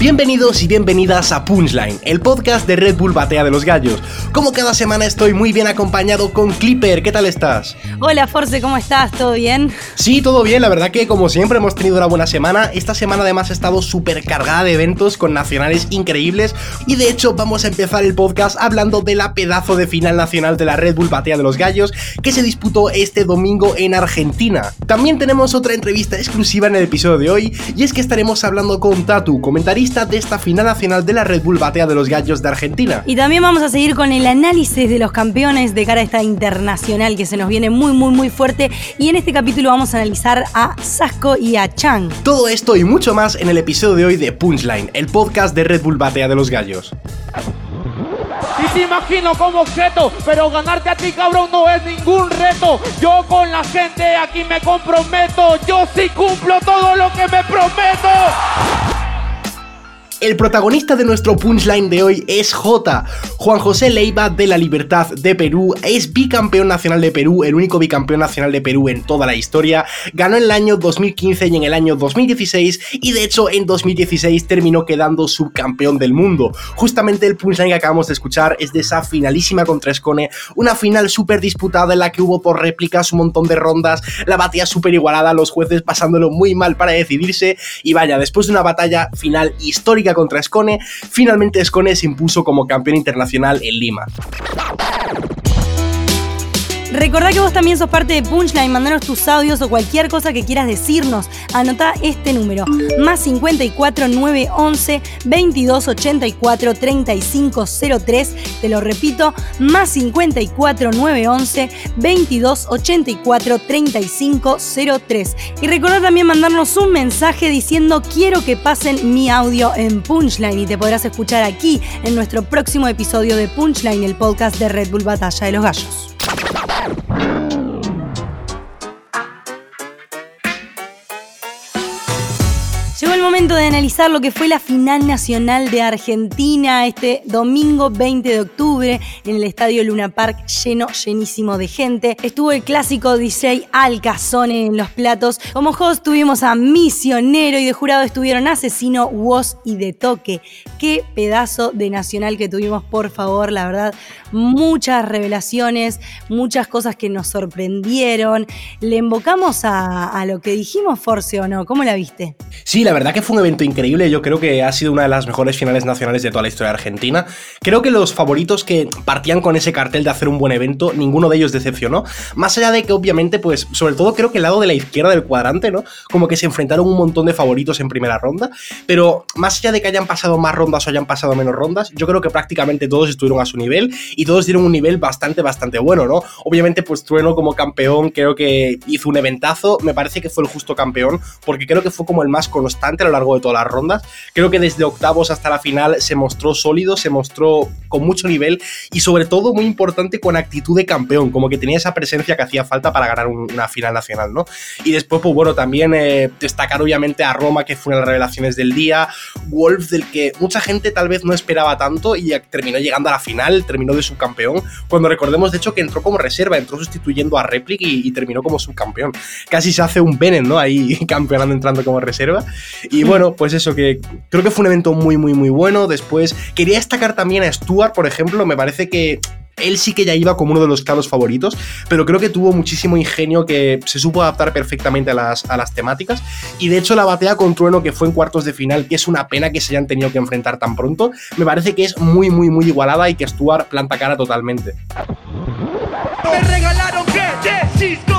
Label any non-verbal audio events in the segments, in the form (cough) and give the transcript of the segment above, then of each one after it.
Bienvenidos y bienvenidas a Punchline, el podcast de Red Bull Batea de los Gallos. Como cada semana estoy muy bien acompañado con Clipper, ¿qué tal estás? Hola Force, ¿cómo estás? ¿Todo bien? Sí, todo bien, la verdad que como siempre hemos tenido una buena semana. Esta semana además ha estado súper cargada de eventos con nacionales increíbles y de hecho vamos a empezar el podcast hablando de la pedazo de final nacional de la Red Bull Batea de los Gallos que se disputó este domingo en Argentina. También tenemos otra entrevista exclusiva en el episodio de hoy y es que estaremos hablando con Tatu, comentarista de esta final nacional de la Red Bull Batea de los Gallos de Argentina. Y también vamos a seguir con el análisis de los campeones de cara a esta internacional que se nos viene muy, muy, muy fuerte. Y en este capítulo vamos a analizar a Sasco y a Chang. Todo esto y mucho más en el episodio de hoy de Punchline, el podcast de Red Bull Batea de los Gallos. Y te imagino como objeto, pero ganarte a ti, cabrón, no es ningún reto. Yo con la gente aquí me comprometo, yo sí cumplo todo lo que me prometo. El protagonista de nuestro punchline de hoy es J. Juan José Leiva de la Libertad de Perú es bicampeón nacional de Perú, el único bicampeón nacional de Perú en toda la historia. Ganó en el año 2015 y en el año 2016 y de hecho en 2016 terminó quedando subcampeón del mundo. Justamente el punchline que acabamos de escuchar es de esa finalísima contra Escone, una final súper disputada en la que hubo por réplicas un montón de rondas, la batalla súper igualada, los jueces pasándolo muy mal para decidirse y vaya, después de una batalla final histórica contra Escone, finalmente Escone se impuso como campeón internacional en Lima. Recordá que vos también sos parte de Punchline, mandanos tus audios o cualquier cosa que quieras decirnos. Anota este número, más 54 911 2284 3503. Te lo repito, más 54 911 2284 3503. Y recordá también mandarnos un mensaje diciendo quiero que pasen mi audio en Punchline y te podrás escuchar aquí en nuestro próximo episodio de Punchline, el podcast de Red Bull Batalla de los Gallos. Momento de analizar lo que fue la final nacional de Argentina este domingo 20 de octubre en el estadio Luna Park lleno, llenísimo de gente. Estuvo el clásico DJ Alcazone en los platos. Como host tuvimos a Misionero y de jurado estuvieron Asesino, Woz y De Toque. Qué pedazo de nacional que tuvimos, por favor, la verdad. Muchas revelaciones, muchas cosas que nos sorprendieron. ¿Le invocamos a, a lo que dijimos, Force, o no? ¿Cómo la viste? Sí, la verdad que fue un evento increíble. Yo creo que ha sido una de las mejores finales nacionales de toda la historia Argentina. Creo que los favoritos que partían con ese cartel de hacer un buen evento, ninguno de ellos decepcionó. Más allá de que, obviamente, pues, sobre todo creo que el lado de la izquierda del cuadrante, ¿no? Como que se enfrentaron un montón de favoritos en primera ronda. Pero más allá de que hayan pasado más rondas o hayan pasado menos rondas, yo creo que prácticamente todos estuvieron a su nivel y todos dieron un nivel bastante, bastante bueno, ¿no? Obviamente, pues Trueno como campeón creo que hizo un eventazo. Me parece que fue el justo campeón porque creo que fue como el más constante a largo de todas las rondas. Creo que desde octavos hasta la final se mostró sólido, se mostró con mucho nivel y sobre todo muy importante con actitud de campeón, como que tenía esa presencia que hacía falta para ganar una final nacional, ¿no? Y después, pues bueno, también eh, destacar obviamente a Roma, que fue una de las revelaciones del día, Wolf, del que mucha gente tal vez no esperaba tanto y terminó llegando a la final, terminó de subcampeón, cuando recordemos de hecho que entró como reserva, entró sustituyendo a Replic y, terminó como subcampeón. Casi se hace un Bennett, ¿no? Ahí (laughs) campeonando entrando como reserva. Y bueno, pues eso, que creo que fue un evento muy, muy, muy bueno. Después quería destacar también a Stuart, por ejemplo, me parece que él sí que ya iba como uno de los claros favoritos, pero creo que tuvo muchísimo ingenio que se supo adaptar perfectamente a las, a las temáticas. Y de hecho, la batalla con Trueno, que fue en cuartos de final, que es una pena que se hayan tenido que enfrentar tan pronto, me parece que es muy, muy, muy igualada y que Stuart planta cara totalmente. Me regalaron que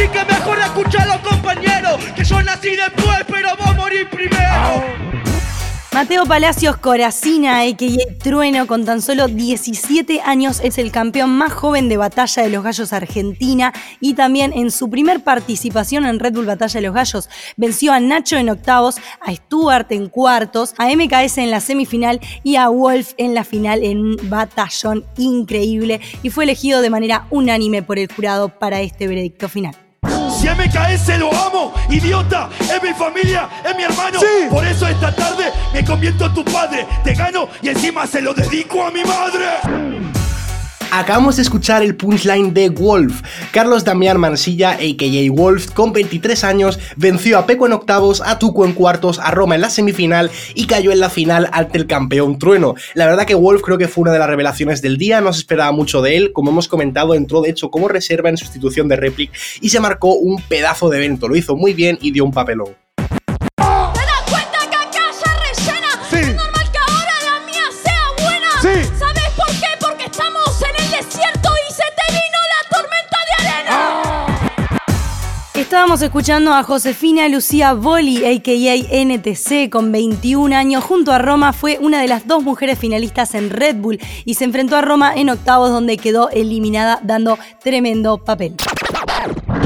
Así que mejor escuchalo, compañero, que yo nací después, pero voy a morir primero. Mateo Palacios Coracina, a.k.a. Trueno, con tan solo 17 años, es el campeón más joven de Batalla de los Gallos Argentina y también en su primer participación en Red Bull Batalla de los Gallos venció a Nacho en octavos, a Stuart en cuartos, a MKS en la semifinal y a Wolf en la final en un batallón increíble y fue elegido de manera unánime por el jurado para este veredicto final. Si MKS lo amo, idiota, es mi familia, es mi hermano. Por eso esta tarde me convierto en tu padre. Te gano y encima se lo dedico a mi madre. Acabamos de escuchar el punchline de Wolf. Carlos Damián Mansilla, a.k.a. Wolf, con 23 años, venció a Peco en octavos, a Tuco en cuartos, a Roma en la semifinal y cayó en la final ante el campeón Trueno. La verdad que Wolf creo que fue una de las revelaciones del día, no se esperaba mucho de él, como hemos comentado, entró de hecho como reserva en sustitución de Replic y se marcó un pedazo de evento, lo hizo muy bien y dio un papelón. Estábamos escuchando a Josefina Lucía Boli, a.k.a. NTC, con 21 años, junto a Roma, fue una de las dos mujeres finalistas en Red Bull y se enfrentó a Roma en octavos donde quedó eliminada dando tremendo papel.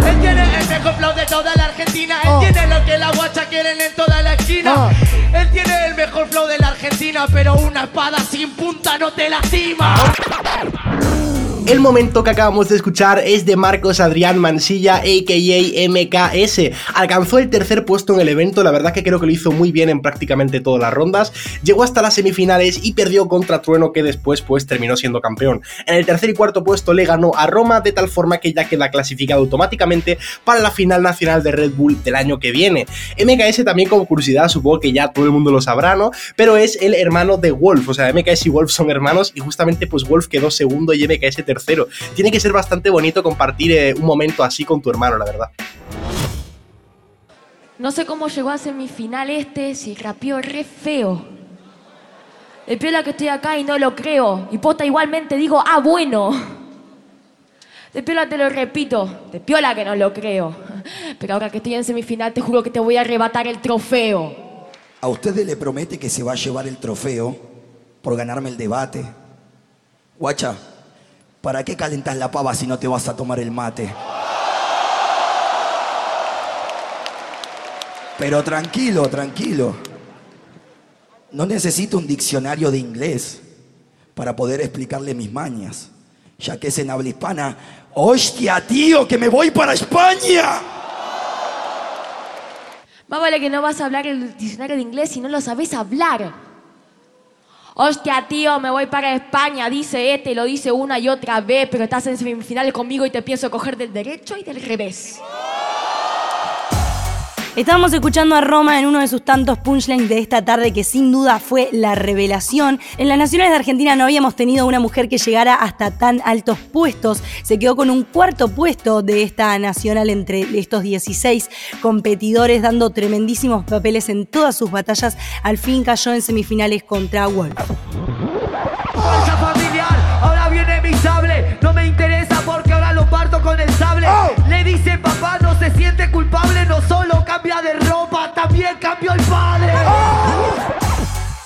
Él tiene el mejor flow de toda la Argentina, él oh. tiene lo que la guacha quieren en toda la esquina. Oh. Él tiene el mejor flow de la Argentina, pero una espada sin punta no te lastima. El momento que acabamos de escuchar es de Marcos Adrián Mansilla, a.k.a. MKS. Alcanzó el tercer puesto en el evento, la verdad que creo que lo hizo muy bien en prácticamente todas las rondas. Llegó hasta las semifinales y perdió contra Trueno que después pues terminó siendo campeón. En el tercer y cuarto puesto le ganó a Roma de tal forma que ya queda clasificado automáticamente para la final nacional de Red Bull del año que viene. MKS también como curiosidad, supongo que ya todo el mundo lo sabrá, ¿no? Pero es el hermano de Wolf, o sea, MKS y Wolf son hermanos y justamente pues Wolf quedó segundo y MKS tercero tercero. Tiene que ser bastante bonito compartir eh, un momento así con tu hermano, la verdad. No sé cómo llegó a semifinal este, si rapeó re feo. De piola que estoy acá y no lo creo. Y posta igualmente digo, ah, bueno. De piola te lo repito, de piola que no lo creo. Pero ahora que estoy en semifinal te juro que te voy a arrebatar el trofeo. ¿A ustedes le promete que se va a llevar el trofeo por ganarme el debate? Guacha, ¿Para qué calentas la pava si no te vas a tomar el mate? Pero tranquilo, tranquilo. No necesito un diccionario de inglés para poder explicarle mis mañas, ya que es en habla hispana. ¡Hostia, tío, que me voy para España! Más que no vas a hablar el diccionario de inglés si no lo sabes hablar. Hostia, tío, me voy para España, dice este, lo dice una y otra vez, pero estás en semifinales conmigo y te pienso coger del derecho y del revés. Estábamos escuchando a Roma en uno de sus tantos punchlines de esta tarde que sin duda fue la revelación. En las Naciones de Argentina no habíamos tenido una mujer que llegara hasta tan altos puestos. Se quedó con un cuarto puesto de esta nacional entre estos 16 competidores, dando tremendísimos papeles en todas sus batallas. Al fin cayó en semifinales contra Wolf. familiar, ahora viene mi sable. No me interesa porque ahora lo parto con el sable. Oh. Le dice papá, se siente culpable, no solo cambia de ropa, también cambió el padre.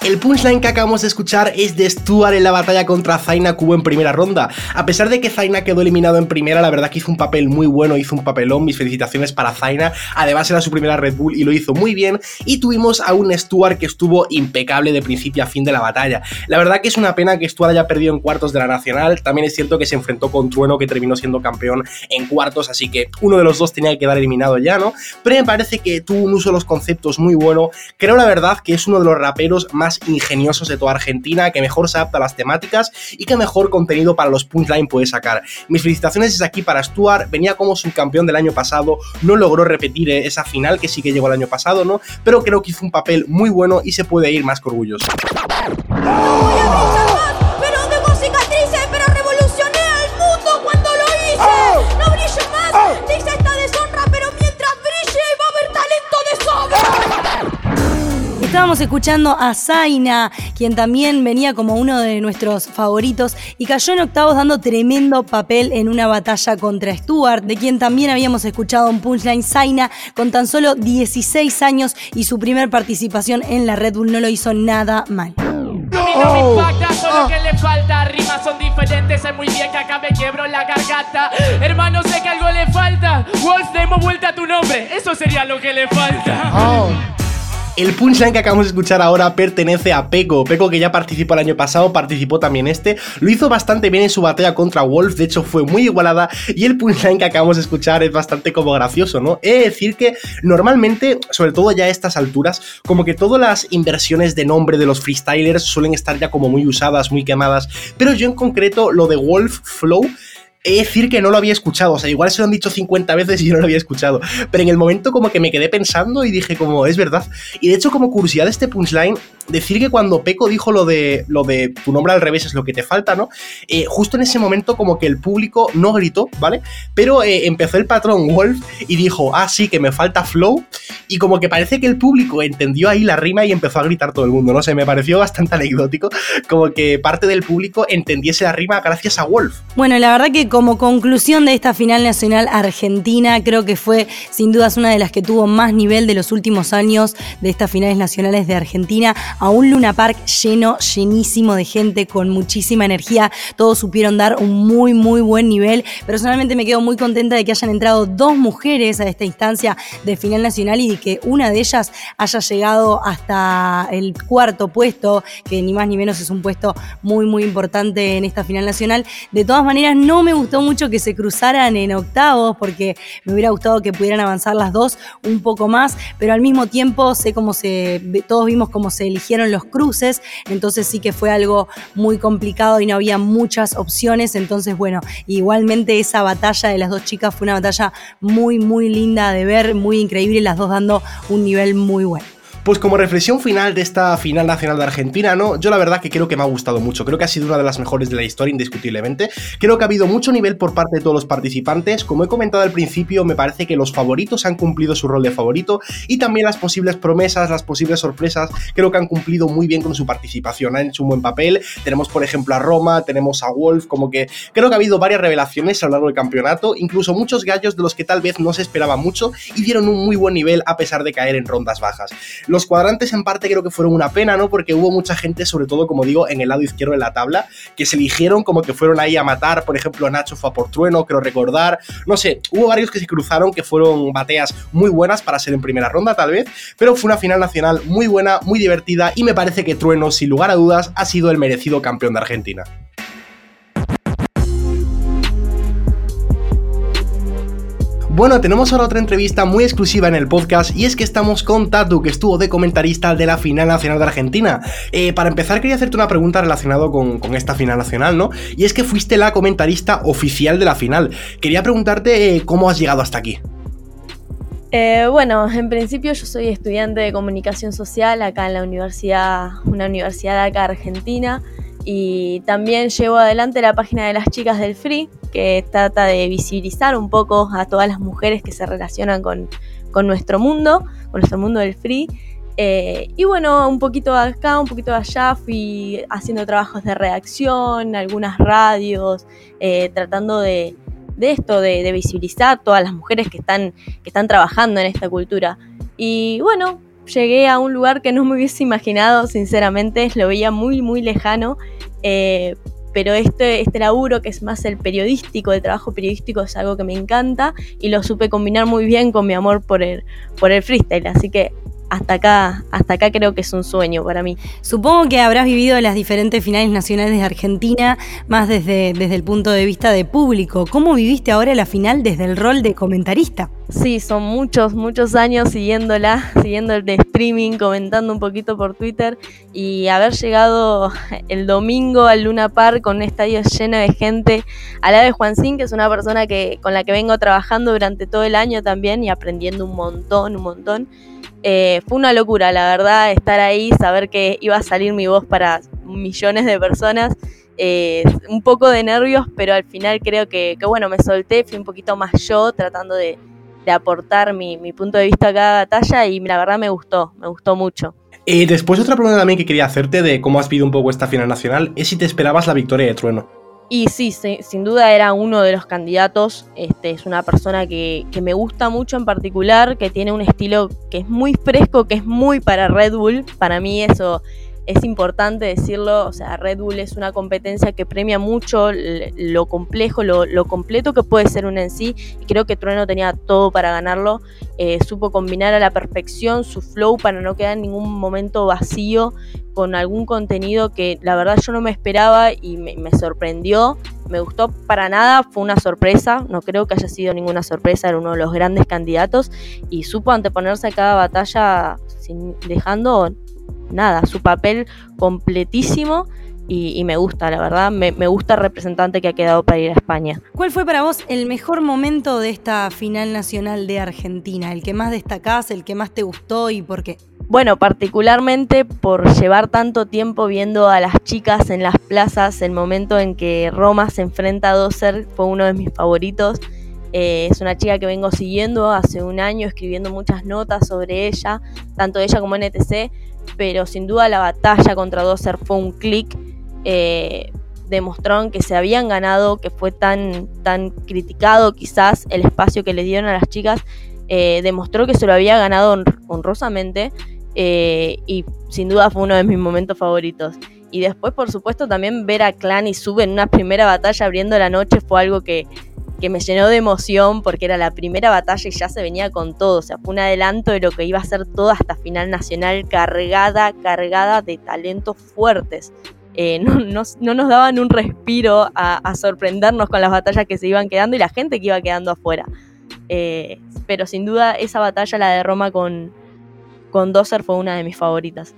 El punchline que acabamos de escuchar es de Stuart en la batalla contra Zaina Kubo en primera ronda. A pesar de que Zaina quedó eliminado en primera, la verdad que hizo un papel muy bueno, hizo un papelón, mis felicitaciones para Zaina. Además era su primera Red Bull y lo hizo muy bien. Y tuvimos a un Stuart que estuvo impecable de principio a fin de la batalla. La verdad que es una pena que Stuart haya perdido en cuartos de la Nacional. También es cierto que se enfrentó con Trueno que terminó siendo campeón en cuartos, así que uno de los dos tenía que quedar eliminado ya, ¿no? Pero me parece que tuvo un uso de los conceptos muy bueno. Creo la verdad que es uno de los raperos más ingeniosos de toda Argentina, que mejor se adapta a las temáticas y que mejor contenido para los punchline puede sacar. Mis felicitaciones desde aquí para Stuart, venía como subcampeón del año pasado, no logró repetir eh, esa final que sí que llegó el año pasado, ¿no? Pero creo que hizo un papel muy bueno y se puede ir más que. Estábamos escuchando a Zaina, quien también venía como uno de nuestros favoritos y cayó en octavos dando tremendo papel en una batalla contra Stuart, de quien también habíamos escuchado un punchline Zaina con tan solo 16 años y su primer participación en la Red Bull no lo hizo nada mal. No me impacta, solo oh. que le falta. Rimas son diferentes, sé muy bien que acá me quiebro la garganta. Hermano, sé que algo le falta. Wolf, demos vuelta a tu nombre. Eso sería lo que le falta. Oh. El punchline que acabamos de escuchar ahora pertenece a Peco. Peco que ya participó el año pasado, participó también este. Lo hizo bastante bien en su batalla contra Wolf, de hecho fue muy igualada. Y el punchline que acabamos de escuchar es bastante como gracioso, ¿no? He de decir que normalmente, sobre todo ya a estas alturas, como que todas las inversiones de nombre de los freestylers suelen estar ya como muy usadas, muy quemadas. Pero yo en concreto, lo de Wolf Flow he de decir que no lo había escuchado, o sea, igual se lo han dicho 50 veces y yo no lo había escuchado, pero en el momento como que me quedé pensando y dije como, es verdad. Y de hecho como curiosidad de este punchline, decir que cuando Peco dijo lo de, lo de tu nombre al revés es lo que te falta, ¿no? Eh, justo en ese momento como que el público no gritó, ¿vale? Pero eh, empezó el patrón Wolf y dijo, ah, sí, que me falta flow, y como que parece que el público entendió ahí la rima y empezó a gritar todo el mundo, no sé, me pareció bastante anecdótico, como que parte del público entendiese la rima gracias a Wolf. Bueno, la verdad que como conclusión de esta final nacional argentina, creo que fue sin dudas una de las que tuvo más nivel de los últimos años de estas finales nacionales de Argentina a un Luna Park lleno, llenísimo de gente, con muchísima energía. Todos supieron dar un muy, muy buen nivel. Personalmente me quedo muy contenta de que hayan entrado dos mujeres a esta instancia de final nacional y de que una de ellas haya llegado hasta el cuarto puesto, que ni más ni menos es un puesto muy, muy importante en esta final nacional. De todas maneras, no me gustó mucho que se cruzaran en octavos, porque me hubiera gustado que pudieran avanzar las dos un poco más, pero al mismo tiempo sé cómo se, todos vimos cómo se eligieron los cruces, entonces sí que fue algo muy complicado y no había muchas opciones, entonces bueno, igualmente esa batalla de las dos chicas fue una batalla muy, muy linda de ver, muy increíble, las dos dando un nivel muy bueno. Pues como reflexión final de esta final nacional de Argentina, ¿no? Yo la verdad que creo que me ha gustado mucho. Creo que ha sido una de las mejores de la historia, indiscutiblemente. Creo que ha habido mucho nivel por parte de todos los participantes. Como he comentado al principio, me parece que los favoritos han cumplido su rol de favorito y también las posibles promesas, las posibles sorpresas, creo que han cumplido muy bien con su participación. Han hecho un buen papel. Tenemos, por ejemplo, a Roma, tenemos a Wolf, como que creo que ha habido varias revelaciones a lo largo del campeonato, incluso muchos gallos de los que tal vez no se esperaba mucho y dieron un muy buen nivel a pesar de caer en rondas bajas. Cuadrantes en parte creo que fueron una pena, ¿no? Porque hubo mucha gente, sobre todo, como digo, en el lado izquierdo de la tabla, que se eligieron como que fueron ahí a matar, por ejemplo, Nacho fue a por Trueno, creo recordar, no sé, hubo varios que se cruzaron que fueron bateas muy buenas para ser en primera ronda tal vez, pero fue una final nacional muy buena, muy divertida y me parece que Trueno, sin lugar a dudas, ha sido el merecido campeón de Argentina. Bueno, tenemos ahora otra entrevista muy exclusiva en el podcast y es que estamos con Tatu, que estuvo de comentarista de la final nacional de Argentina. Eh, para empezar, quería hacerte una pregunta relacionada con, esta final nacional, ¿no? Y es que fuiste la comentarista oficial de la final. Quería preguntarte eh, cómo has llegado hasta aquí. Eh, bueno, en principio yo soy estudiante de comunicación social acá en la universidad, una universidad acá argentina y también llevo adelante la página de las chicas del Free, que trata de visibilizar un poco a todas las mujeres que se relacionan con, nuestro mundo, con nuestro mundo del Free. Eh, y bueno, un poquito acá, un poquito allá, fui haciendo trabajos de redacción, algunas radios, eh, tratando de, esto, de, de, visibilizar todas las mujeres que están, que están trabajando en esta cultura. Y bueno, llegué a un lugar que no me hubiese imaginado, sinceramente, lo veía muy, muy lejano. Eh, pero este, este laburo que es más el periodístico, el trabajo periodístico es algo que me encanta y lo supe combinar muy bien con mi amor por el, por el freestyle, así que hasta acá, hasta acá creo que es un sueño para mí. Supongo que habrás vivido las diferentes finales nacionales de Argentina más desde, desde el punto de vista de público. ¿Cómo viviste ahora la final desde el rol de comentarista? Sí, son muchos, muchos años siguiéndola, siguiendo el de streaming, comentando un poquito por Twitter y haber llegado el domingo al Luna Park con un estadio lleno de gente, a la de Juancín, que es una persona que, con la que vengo trabajando durante todo el año también y aprendiendo un montón, un montón. Eh, fue una locura, la verdad, estar ahí, saber que iba a salir mi voz para millones de personas. Eh, un poco de nervios, pero al final creo que, bueno, me solté, fui un poquito más yo, tratando de, aportar mi, punto de vista a cada batalla y la verdad me gustó, me gustó mucho. Eh, después otra pregunta también que quería hacerte de cómo has vivido un poco esta final nacional es si te esperabas la victoria de Trueno. Y sí, sin duda era uno de los candidatos. Este, es una persona que, me gusta mucho en particular, que tiene un estilo que es muy fresco, que es muy para Red Bull. Para mí eso es importante decirlo, o sea, Red Bull es una competencia que premia mucho lo complejo, lo, completo que puede ser un en sí, y creo que Trueno tenía todo para ganarlo, eh, supo combinar a la perfección su flow para no quedar en ningún momento vacío con algún contenido que la verdad yo no me esperaba y me, me sorprendió, me gustó para nada, fue una sorpresa, no creo que haya sido ninguna sorpresa, era uno de los grandes candidatos. Y supo anteponerse a cada batalla sin, dejando nada, su papel completísimo y, me gusta, la verdad, me, gusta el representante que ha quedado para ir a España. ¿Cuál fue para vos el mejor momento de esta final nacional de Argentina? ¿El que más destacás, el que más te gustó y por qué? Bueno, particularmente por llevar tanto tiempo viendo a las chicas en las plazas, el momento en que Roma se enfrenta a Doser fue uno de mis favoritos. Eh, es una chica que vengo siguiendo hace un año, escribiendo muchas notas sobre ella, tanto ella como NTC, pero sin duda la batalla contra Dozer fue un clic. Eh, demostraron que se habían ganado, que fue tan, tan criticado quizás el espacio que le dieron a las chicas, eh, demostró que se lo había ganado honrosamente eh, y sin duda fue uno de mis momentos favoritos. Y después, por supuesto, también ver a Clan y Sube en una primera batalla abriendo la noche fue algo que, que me llenó de emoción porque era la primera batalla y ya se venía con todo. O sea, fue un adelanto de lo que iba a ser toda esta final nacional cargada, cargada de talentos fuertes. Eh, no, nos daban un respiro a, sorprendernos con las batallas que se iban quedando y la gente que iba quedando afuera. Eh, pero sin duda esa batalla, la de Roma con, con fue una de mis favoritas.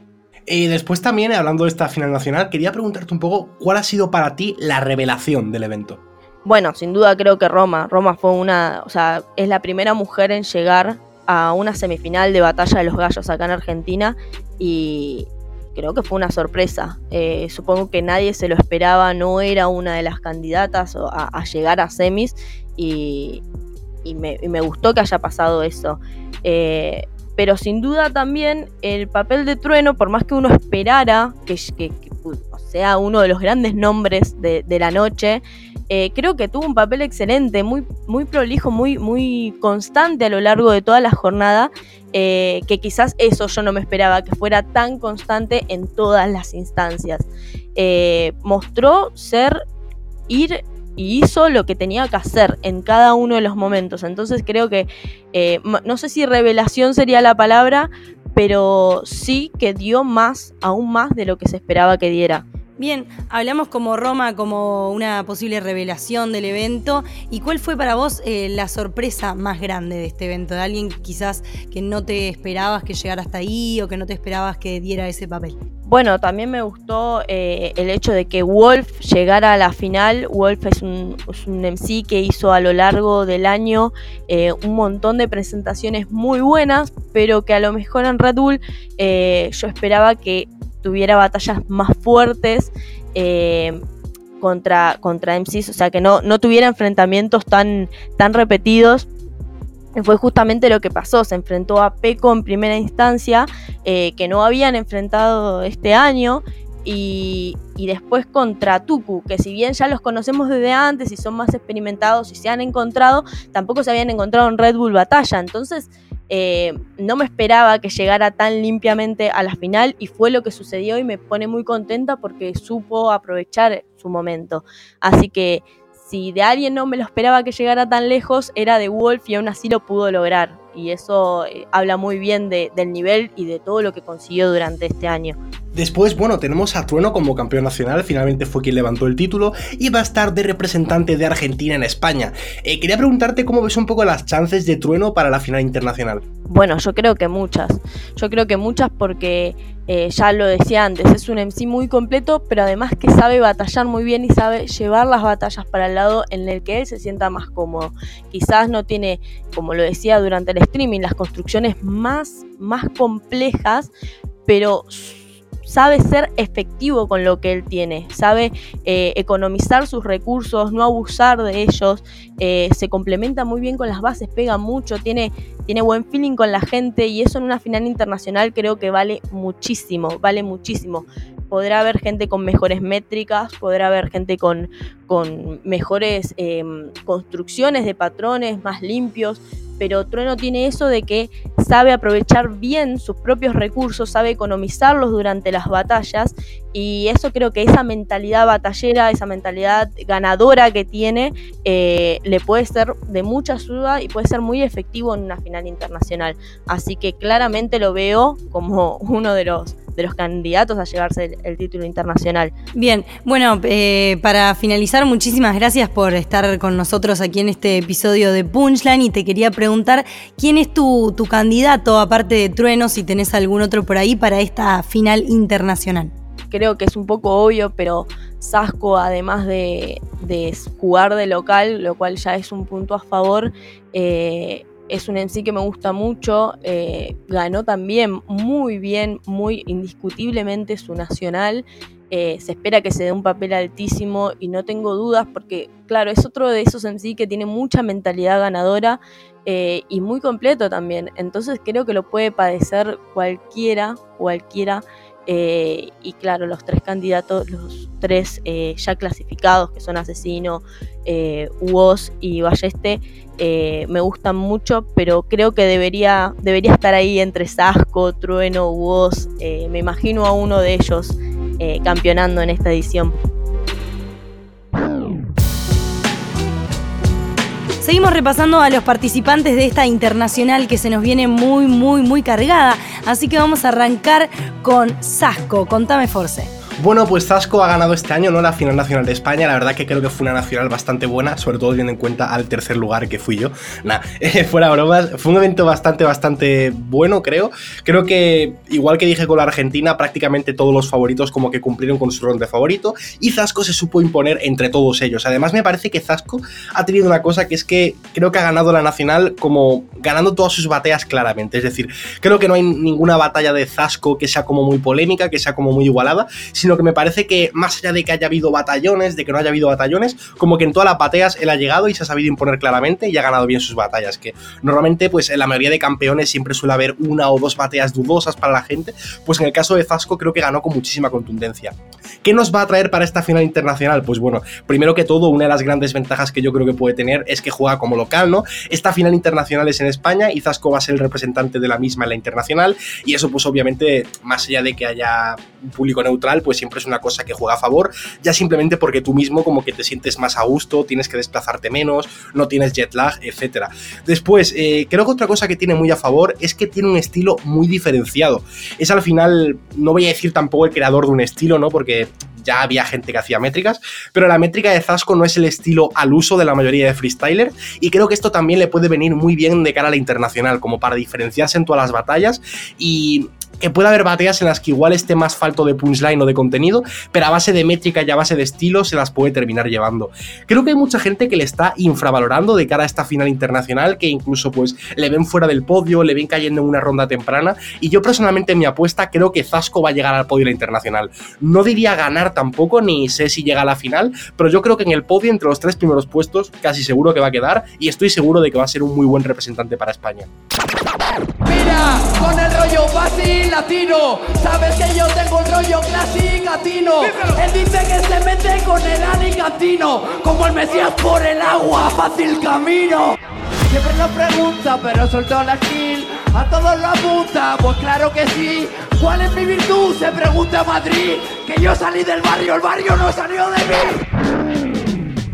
Y después también, hablando de esta final nacional, quería preguntarte un poco cuál ha sido para ti la revelación del evento. Bueno, sin duda creo que Roma. Roma fue una, o sea, es la primera mujer en llegar a una semifinal de batalla de los gallos acá en Argentina y creo que fue una sorpresa. Eh, supongo que nadie se lo esperaba, no era una de las candidatas a, llegar a semis y, me, gustó que haya pasado eso. Eh, pero sin duda también el papel de Trueno, por más que uno esperara que, sea uno de los grandes nombres de la noche, eh, creo que tuvo un papel excelente, muy, muy prolijo, muy, muy constante a lo largo de toda la jornada, eh, que quizás eso yo no me esperaba, que fuera tan constante en todas las instancias. Eh, mostró ser, ir y hizo lo que tenía que hacer en cada uno de los momentos. Entonces creo que, no sé si revelación sería la palabra, pero sí que dio más, aún más de lo que se esperaba que diera. Bien, hablamos como Roma como una posible revelación del evento. ¿Y cuál fue para vos eh, la sorpresa más grande de este evento? De alguien quizás que no te esperabas que llegara hasta ahí o que no te esperabas que diera ese papel. Bueno, también me gustó eh, el hecho de que Wolf llegara a la final. Wolf es un, MC que hizo a lo largo del año eh, un montón de presentaciones muy buenas, pero que a lo mejor en Red Bull yo esperaba que tuviera batallas más fuertes eh, contra, contra MCs, o sea, que no, no tuviera enfrentamientos tan, tan repetidos. Fue justamente lo que pasó, se enfrentó a Peco en primera instancia, eh, que no habían enfrentado este año, y, y, después contra Tuku, que si bien ya los conocemos desde antes y son más experimentados y se han encontrado, tampoco se habían encontrado en Red Bull Batalla. Entonces eh, no me esperaba que llegara tan limpiamente a la final y fue lo que sucedió y me pone muy contenta porque supo aprovechar su momento. Así que si de alguien no me lo esperaba que llegara tan lejos, era de Wolf y aún así lo pudo lograr. Y eso eh, habla muy bien del nivel y de todo lo que consiguió durante este año. Después, bueno, tenemos a Trueno como campeón nacional, finalmente fue quien levantó el título y va a estar de representante de Argentina en España. Eh, quería preguntarte cómo ves un poco las chances de Trueno para la final internacional. Bueno, yo creo que muchas. Yo creo que muchas porque eh, ya lo decía antes, es un MC muy completo, pero además que sabe batallar muy bien y sabe llevar las batallas para el lado en el que él se sienta más cómodo. Quizás no tiene, como lo decía durante el streaming, las construcciones más, más complejas, pero sabe ser efectivo con lo que él tiene, sabe eh, economizar sus recursos, no abusar de ellos, eh, se complementa muy bien con las bases, pega mucho, tiene, tiene buen feeling con la gente y eso en una final internacional creo que vale muchísimo, vale muchísimo. Podrá haber gente con mejores métricas, podrá haber gente con, con mejores em, construcciones de patrones más limpios, pero Trueno tiene eso de que sabe aprovechar bien sus propios recursos, sabe economizarlos durante las batallas y eso creo que esa mentalidad batallera, esa mentalidad ganadora que tiene, eh, le puede ser de mucha ayuda y puede ser muy efectivo en una final internacional. Así que claramente lo veo como uno de los de los candidatos a llevarse el, título internacional. Bien, bueno, eh, para finalizar, muchísimas gracias por estar con nosotros aquí en este episodio de Punchline y te quería preguntar quién es tu, candidato, aparte de Trueno, si tenés algún otro por ahí para esta final internacional. Creo que es un poco obvio, pero Sasco, además de, jugar de local, lo cual ya es un punto a favor, eh, es un sí que me gusta mucho. Eh, ganó también muy bien, muy indiscutiblemente su nacional. Eh, se espera que se dé un papel altísimo y no tengo dudas porque, claro, es otro de esos sí que tiene mucha mentalidad ganadora eh, y muy completo también. Entonces creo que lo puede padecer cualquiera, cualquiera. Y claro, los tres candidatos, los tres ya clasificados, que son Asesino, eh, y Balleste, eh, me gustan mucho, pero creo que debería, debería estar ahí entre Sasco, Trueno, Woz. Eh, me imagino a uno de ellos eh, campeonando en esta edición. Seguimos repasando a los participantes de esta internacional que se nos viene muy, muy, muy cargada. Así que vamos a arrancar con Sasco. Contame, Force. Bueno, pues Zasco ha ganado este año, ¿no? La final nacional de España. La verdad que creo que fue una nacional bastante buena, sobre todo teniendo en cuenta al tercer lugar que fui yo. Nah, (laughs) fuera bromas. Fue un evento bastante, bastante bueno, creo. Creo que, igual que dije con la Argentina, prácticamente todos los favoritos como que cumplieron con su rol de favorito. Y Zasco se supo imponer entre todos ellos. Además, me parece que Zasco ha tenido una cosa que es que creo que ha ganado la nacional como ganando todas sus batallas claramente. Es decir, creo que no hay ninguna batalla de Zasco que sea como muy polémica, que sea como muy igualada, sino que me parece que más allá de que haya habido batallones, de que no haya habido batallones, como que en todas las batallas él ha llegado y se ha sabido imponer claramente y ha ganado bien sus batallas, que normalmente pues en la mayoría de campeones siempre suele haber una o dos batallas dudosas para la gente, pues en el caso de Zasco creo que ganó con muchísima contundencia. ¿Qué nos va a traer para esta final internacional? Pues bueno, primero que todo, una de las grandes ventajas que yo creo que puede tener es que juega como local, ¿no? Esta final internacional es en España y Zasco va a ser el representante de la misma en la internacional y eso pues obviamente, más allá de que haya un público neutral, pues siempre es una cosa que juega a favor, ya simplemente porque tú mismo como que te sientes más a gusto, tienes que desplazarte menos, no tienes jet lag, etc. Después, eh, creo que otra cosa que tiene muy a favor es que tiene un estilo muy diferenciado. Es al final, no voy a decir tampoco el creador de un estilo, ¿no? Porque ya había gente que hacía métricas, pero la métrica de Zasco no es el estilo al uso de la mayoría de freestyler y creo que esto también le puede venir muy bien de cara a la internacional, como para diferenciarse en todas las batallas y puede haber batallas en las que igual esté más falto de punchline o de contenido, pero a base de métrica y a base de estilo se las puede terminar llevando. Creo que hay mucha gente que le está infravalorando de cara a esta final internacional, que incluso pues le ven fuera del podio, le ven cayendo en una ronda temprana, y yo personalmente en mi apuesta creo que Zasco va a llegar al podio internacional. No diría ganar tampoco, ni sé si llega a la final, pero yo creo que en el podio entre los tres primeros puestos casi seguro que va a quedar, y estoy seguro de que va a ser un muy buen representante para España. Con el rollo fácil latino, sabes que yo tengo el rollo clásico latino. Él dice que se mete con el alicatino, como el Mesías por el agua, fácil camino. Siempre nos pregunta, pero soltó la kill. A todos la apunta, pues claro que sí. ¿Cuál es mi virtud? Se pregunta Madrid. Que yo salí del barrio, el barrio no salió de mí.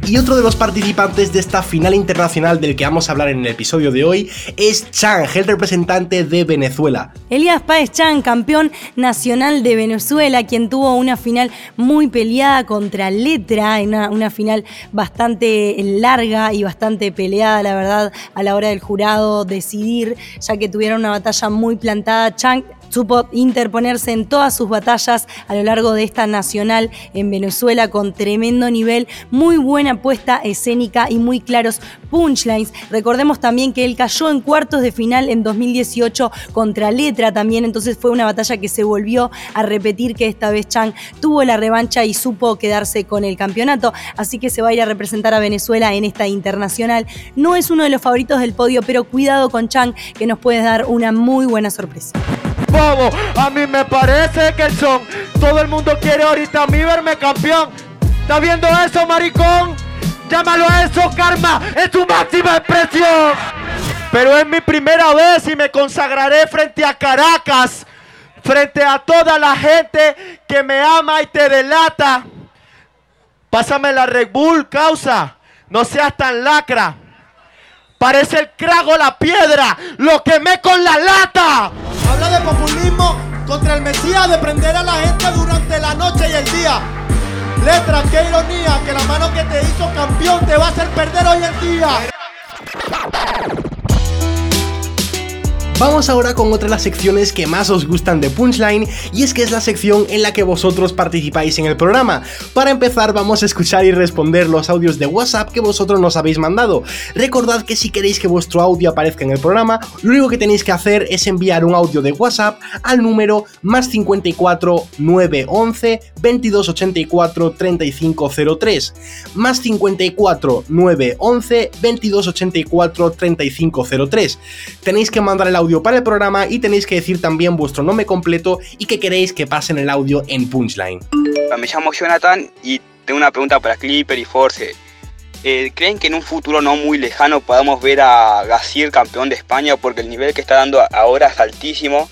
Y otro de los participantes de esta final internacional del que vamos a hablar en el episodio de hoy es Chang, el representante de Venezuela. Elías Páez Chang, campeón nacional de Venezuela, quien tuvo una final muy peleada contra Letra, una, una final bastante larga y bastante peleada, la verdad, a la hora del jurado decidir, ya que tuvieron una batalla muy plantada. Chang supo interponerse en todas sus batallas a lo largo de esta nacional en Venezuela con tremendo nivel, muy buena puesta escénica y muy claros punchlines. Recordemos también que él cayó en cuartos de final en 2018 contra Letra también, entonces fue una batalla que se volvió a repetir que esta vez Chang tuvo la revancha y supo quedarse con el campeonato, así que se va a ir a representar a Venezuela en esta internacional. No es uno de los favoritos del podio, pero cuidado con Chang que nos puede dar una muy buena sorpresa. A mí me parece que son. Todo el mundo quiere ahorita a mí verme campeón. ¿Estás viendo eso, maricón? Llámalo a eso, karma. Es tu máxima expresión. Pero es mi primera vez y me consagraré frente a Caracas, frente a toda la gente que me ama y te delata. Pásame la Red Bull, causa. No seas tan lacra. Parece el crago la piedra. Lo quemé con la lata. Habla de populismo contra el Mesías de prender a la gente durante la noche y el día. Letra, qué ironía, que la mano que te hizo campeón te va a hacer perder hoy en día. Vamos ahora con otra de las secciones que más os gustan de Punchline y es que es la sección en la que vosotros participáis en el programa. Para empezar vamos a escuchar y responder los audios de WhatsApp que vosotros nos habéis mandado. Recordad que si queréis que vuestro audio aparezca en el programa, lo único que tenéis que hacer es enviar un audio de WhatsApp al número más 54 911 2284 3503 más 54 911 2284 3503. Tenéis que mandar el audio para el programa y tenéis que decir también vuestro nombre completo y que queréis que pase en el audio en Punchline. Me llamo Jonathan y tengo una pregunta para Clipper y Force. Eh, ¿Creen que en un futuro no muy lejano podamos ver a Gasir campeón de España? Porque el nivel que está dando ahora es altísimo.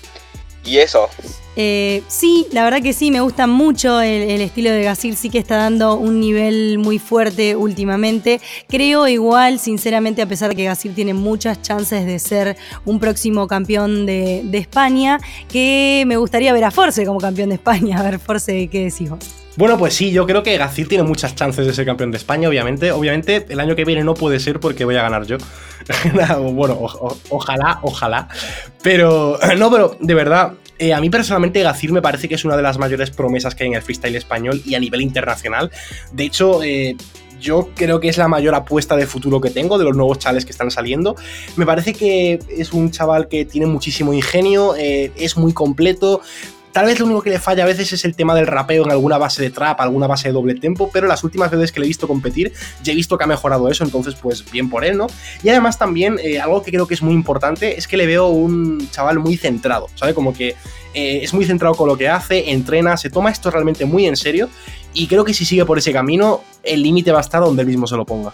Y eso, eh, sí, la verdad que sí, me gusta mucho el, estilo de Gasir, sí que está dando un nivel muy fuerte últimamente. Creo igual, sinceramente, a pesar de que Gasir tiene muchas chances de ser un próximo campeón de, España, que me gustaría ver a Force como campeón de España. A ver, Force, ¿qué decís vos? Bueno, pues sí, yo creo que Gacir tiene muchas chances de ser campeón de España, obviamente. Obviamente, el año que viene no puede ser porque voy a ganar yo. (laughs) bueno, ojalá, ojalá. Pero, (clears throat) no, pero de verdad, eh, a mí personalmente Gacir me parece que es una de las mayores promesas que hay en el freestyle español y a nivel internacional. De hecho, eh, yo creo que es la mayor apuesta de futuro que tengo de los nuevos chavales que están saliendo. Me parece que es un chaval que tiene muchísimo ingenio, eh, es muy completo, Tal vez lo único que le falla a veces es el tema del rapeo en alguna base de trap, alguna base de doble tempo, pero las últimas veces que le he visto competir, ya he visto que ha mejorado eso, entonces pues bien por él, ¿no? Y además también, eh, algo que creo que es muy importante, es que le veo un chaval muy centrado, ¿sabe? Como que eh, es muy centrado con lo que hace, entrena, se toma esto realmente muy en serio, y creo que si sigue por ese camino, el límite va a estar donde él mismo se lo ponga.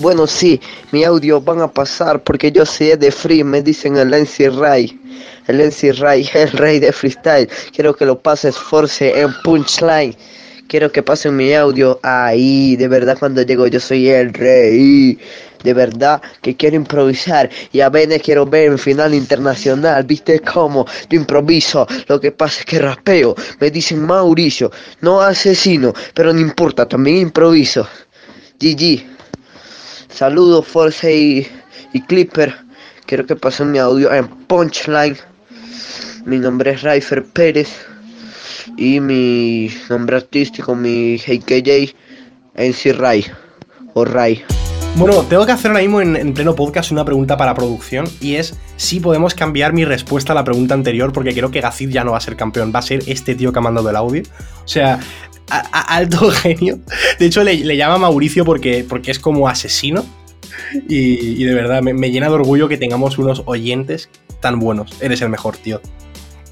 Bueno, sí, mi audio van a pasar porque yo soy de free, me dicen el NC Ray. El NC Ray, (laughs) el rey de freestyle. Quiero que lo pases Force en punchline. Quiero que pasen mi audio ahí. De verdad, cuando llego, yo soy el rey. De verdad que quiero improvisar. Y a veces quiero ver en final internacional. ¿Viste cómo? Yo improviso. Lo que pasa es que rapeo. Me dicen Mauricio. No asesino. Pero no importa, también improviso. GG. Saludos, Force y, Clipper. Quiero que pasen mi audio en Punchline. Mi nombre es Raifer Pérez. Y mi nombre artístico, mi AKJ, NC Ray. O Ray. Bueno, tengo que hacer ahora mismo en, pleno podcast una pregunta para producción y es si podemos cambiar mi respuesta a la pregunta anterior porque creo que Gacid ya no va a ser campeón, va a ser este tío que ha mandado el audio. O sea, alto (laughs) genio. De hecho, le, llama Mauricio porque, porque es como asesino. Y, de verdad, me, me, llena de orgullo que tengamos unos oyentes tan buenos. Eres el mejor, tío.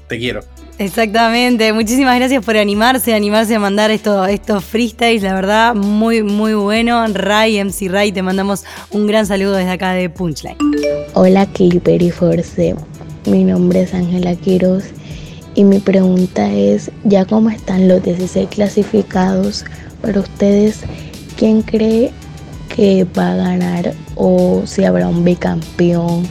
Te quiero. Exactamente. Muchísimas gracias por animarse, animarse a mandar estos, estos freestyles. La verdad, muy, muy bueno. Ray, MC Ray, te mandamos un gran saludo desde acá de Punchline. Hola, Clipper y Force. Mi nombre es Ángela Quiroz y mi pregunta es, ya cómo están los 16 clasificados, para ustedes, ¿quién cree que va a ganar o si habrá un bicampeón,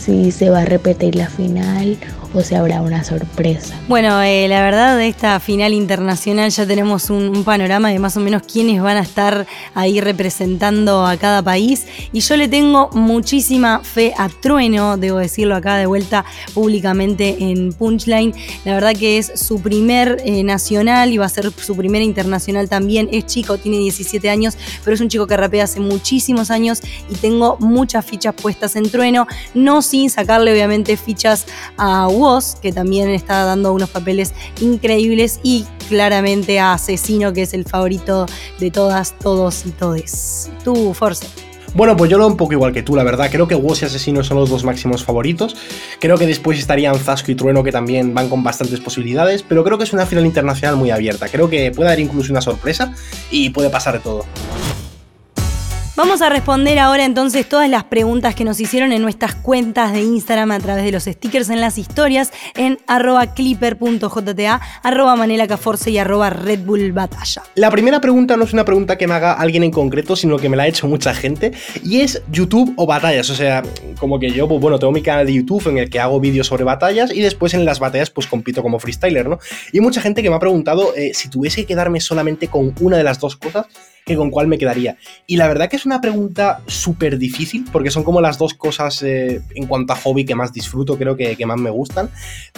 si se va a repetir la final o si habrá una sorpresa. Bueno, eh, la verdad de esta final internacional ya tenemos un, panorama de más o menos quiénes van a estar ahí representando a cada país y yo le tengo muchísima fe a Trueno, debo decirlo acá de vuelta públicamente en Punchline. La verdad que es su primer eh, nacional y va a ser su primer internacional también. Es chico, tiene 17 años, pero es un chico que rapea hace muchísimos años y tengo muchas fichas puestas en Trueno, no sin sacarle obviamente fichas a que también está dando unos papeles increíbles, y claramente a Asesino, que es el favorito de todas, todos y todes. Tú, Force. Bueno, pues yo lo un poco igual que tú, la verdad. Creo que Woz y Asesino son los dos máximos favoritos. Creo que después estarían Zasco y Trueno, que también van con bastantes posibilidades. Pero creo que es una final internacional muy abierta. Creo que puede haber incluso una sorpresa y puede pasar de todo. Vamos a responder ahora entonces todas las preguntas que nos hicieron en nuestras cuentas de Instagram a través de los stickers en las historias en arroba clipper.jta, arroba manelacaforce y arroba Red Bull Batalla. La primera pregunta no es una pregunta que me haga alguien en concreto, sino que me la ha hecho mucha gente, y es YouTube o batallas. O sea, como que yo, pues bueno, tengo mi canal de YouTube en el que hago vídeos sobre batallas y después en las batallas pues compito como freestyler, ¿no? Y mucha gente que me ha preguntado eh, si tuviese que quedarme solamente con una de las dos cosas, que con cuál me quedaría. Y la verdad que es una pregunta súper difícil, porque son como las dos cosas eh, en cuanto a hobby que más disfruto, creo que, que, más me gustan.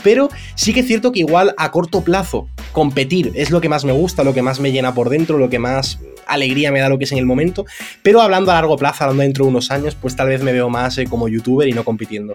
Pero sí que es cierto que igual a corto plazo, competir es lo que más me gusta, lo que más me llena por dentro, lo que más alegría me da lo que es en el momento. Pero hablando a largo plazo, hablando dentro de unos años, pues tal vez me veo más eh, como youtuber y no compitiendo.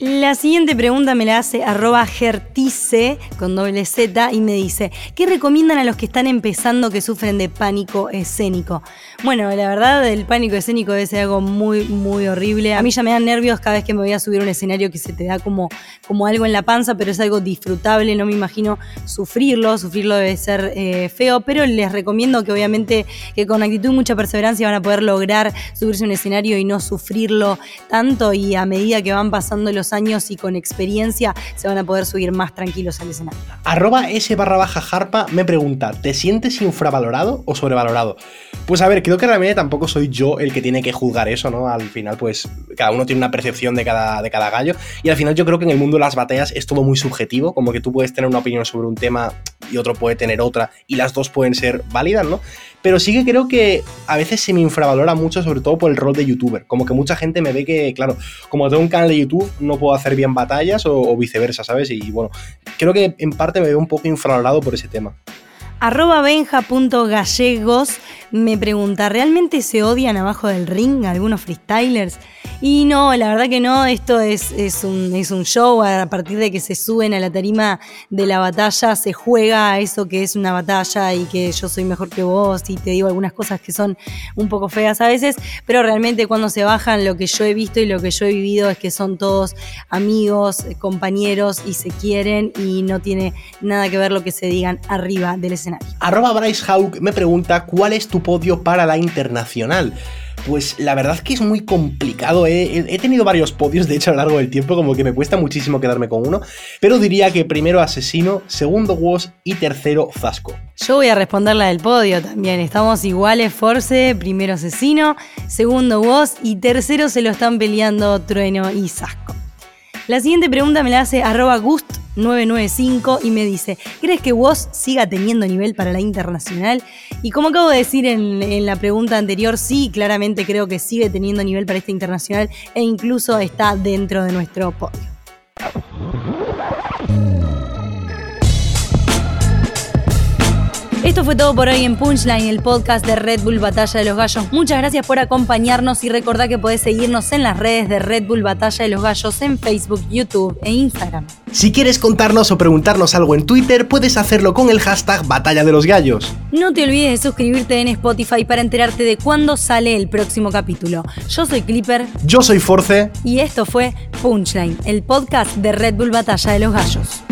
La siguiente pregunta me la hace arroba gertice con doble Z y me dice, ¿qué recomiendan a los que están empezando que sufren de pánico escénico? Bueno, la verdad el pánico escénico debe ser algo muy, muy horrible. A mí ya me dan nervios cada vez que me voy a subir a un escenario que se te da como, como algo en la panza, pero es algo disfrutable, no me imagino sufrirlo, sufrirlo debe ser eh, feo, pero les recomiendo que obviamente que con actitud y mucha perseverancia van a poder lograr subirse a un escenario y no sufrirlo tanto y a medida que van pasando los años y con experiencia se van a poder subir más tranquilos al escenario. Arroba S barra baja harpa me pregunta, ¿te sientes infravalorado o sobrevalorado? Pues a ver, creo que realmente tampoco soy yo el que tiene que juzgar eso, ¿no? Al final, pues cada uno tiene una percepción de cada, de cada gallo y al final yo creo que en el mundo de las batallas es todo muy subjetivo, como que tú puedes tener una opinión sobre un tema y otro puede tener otra y las dos pueden ser válidas, ¿no? Pero sí que creo que a veces se me infravalora mucho, sobre todo por el rol de youtuber. Como que mucha gente me ve que, claro, como tengo un canal de YouTube, no puedo hacer bien batallas o, viceversa, ¿sabes? Y bueno, creo que en parte me veo un poco infravalorado por ese tema. Arroba benja.gallegos me pregunta, ¿realmente se odian abajo del ring algunos freestylers? Y no, la verdad que no, esto es, es, un, es un show, a partir de que se suben a la tarima de la batalla, se juega a eso que es una batalla y que yo soy mejor que vos y te digo algunas cosas que son un poco feas a veces, pero realmente cuando se bajan lo que yo he visto y lo que yo he vivido es que son todos amigos, compañeros y se quieren y no tiene nada que ver lo que se digan arriba del escenario. Arroba Bryce Hawk me pregunta cuál es tu podio para la internacional. Pues la verdad es que es muy complicado. ¿eh? He tenido varios podios, de hecho, a lo largo del tiempo, como que me cuesta muchísimo quedarme con uno. Pero diría que primero Asesino, segundo Woz y tercero Zasco. Yo voy a responder la del podio también. Estamos iguales, Force, primero Asesino, segundo Woz y tercero se lo están peleando Trueno y Zasco. La siguiente pregunta me la hace arroba gust995 y me dice, ¿crees que Woz siga teniendo nivel para la internacional? Y como acabo de decir en, en, la pregunta anterior, sí, claramente creo que sigue teniendo nivel para esta internacional e incluso está dentro de nuestro podio. Esto fue todo por hoy en Punchline, el podcast de Red Bull Batalla de los Gallos. Muchas gracias por acompañarnos y recordá que podés seguirnos en las redes de Red Bull Batalla de los Gallos en Facebook, YouTube e Instagram. Si quieres contarnos o preguntarnos algo en Twitter, puedes hacerlo con el hashtag Batalla de los Gallos. No te olvides de suscribirte en Spotify para enterarte de cuándo sale el próximo capítulo. Yo soy Clipper. Yo soy Force. Y esto fue Punchline, el podcast de Red Bull Batalla de los Gallos.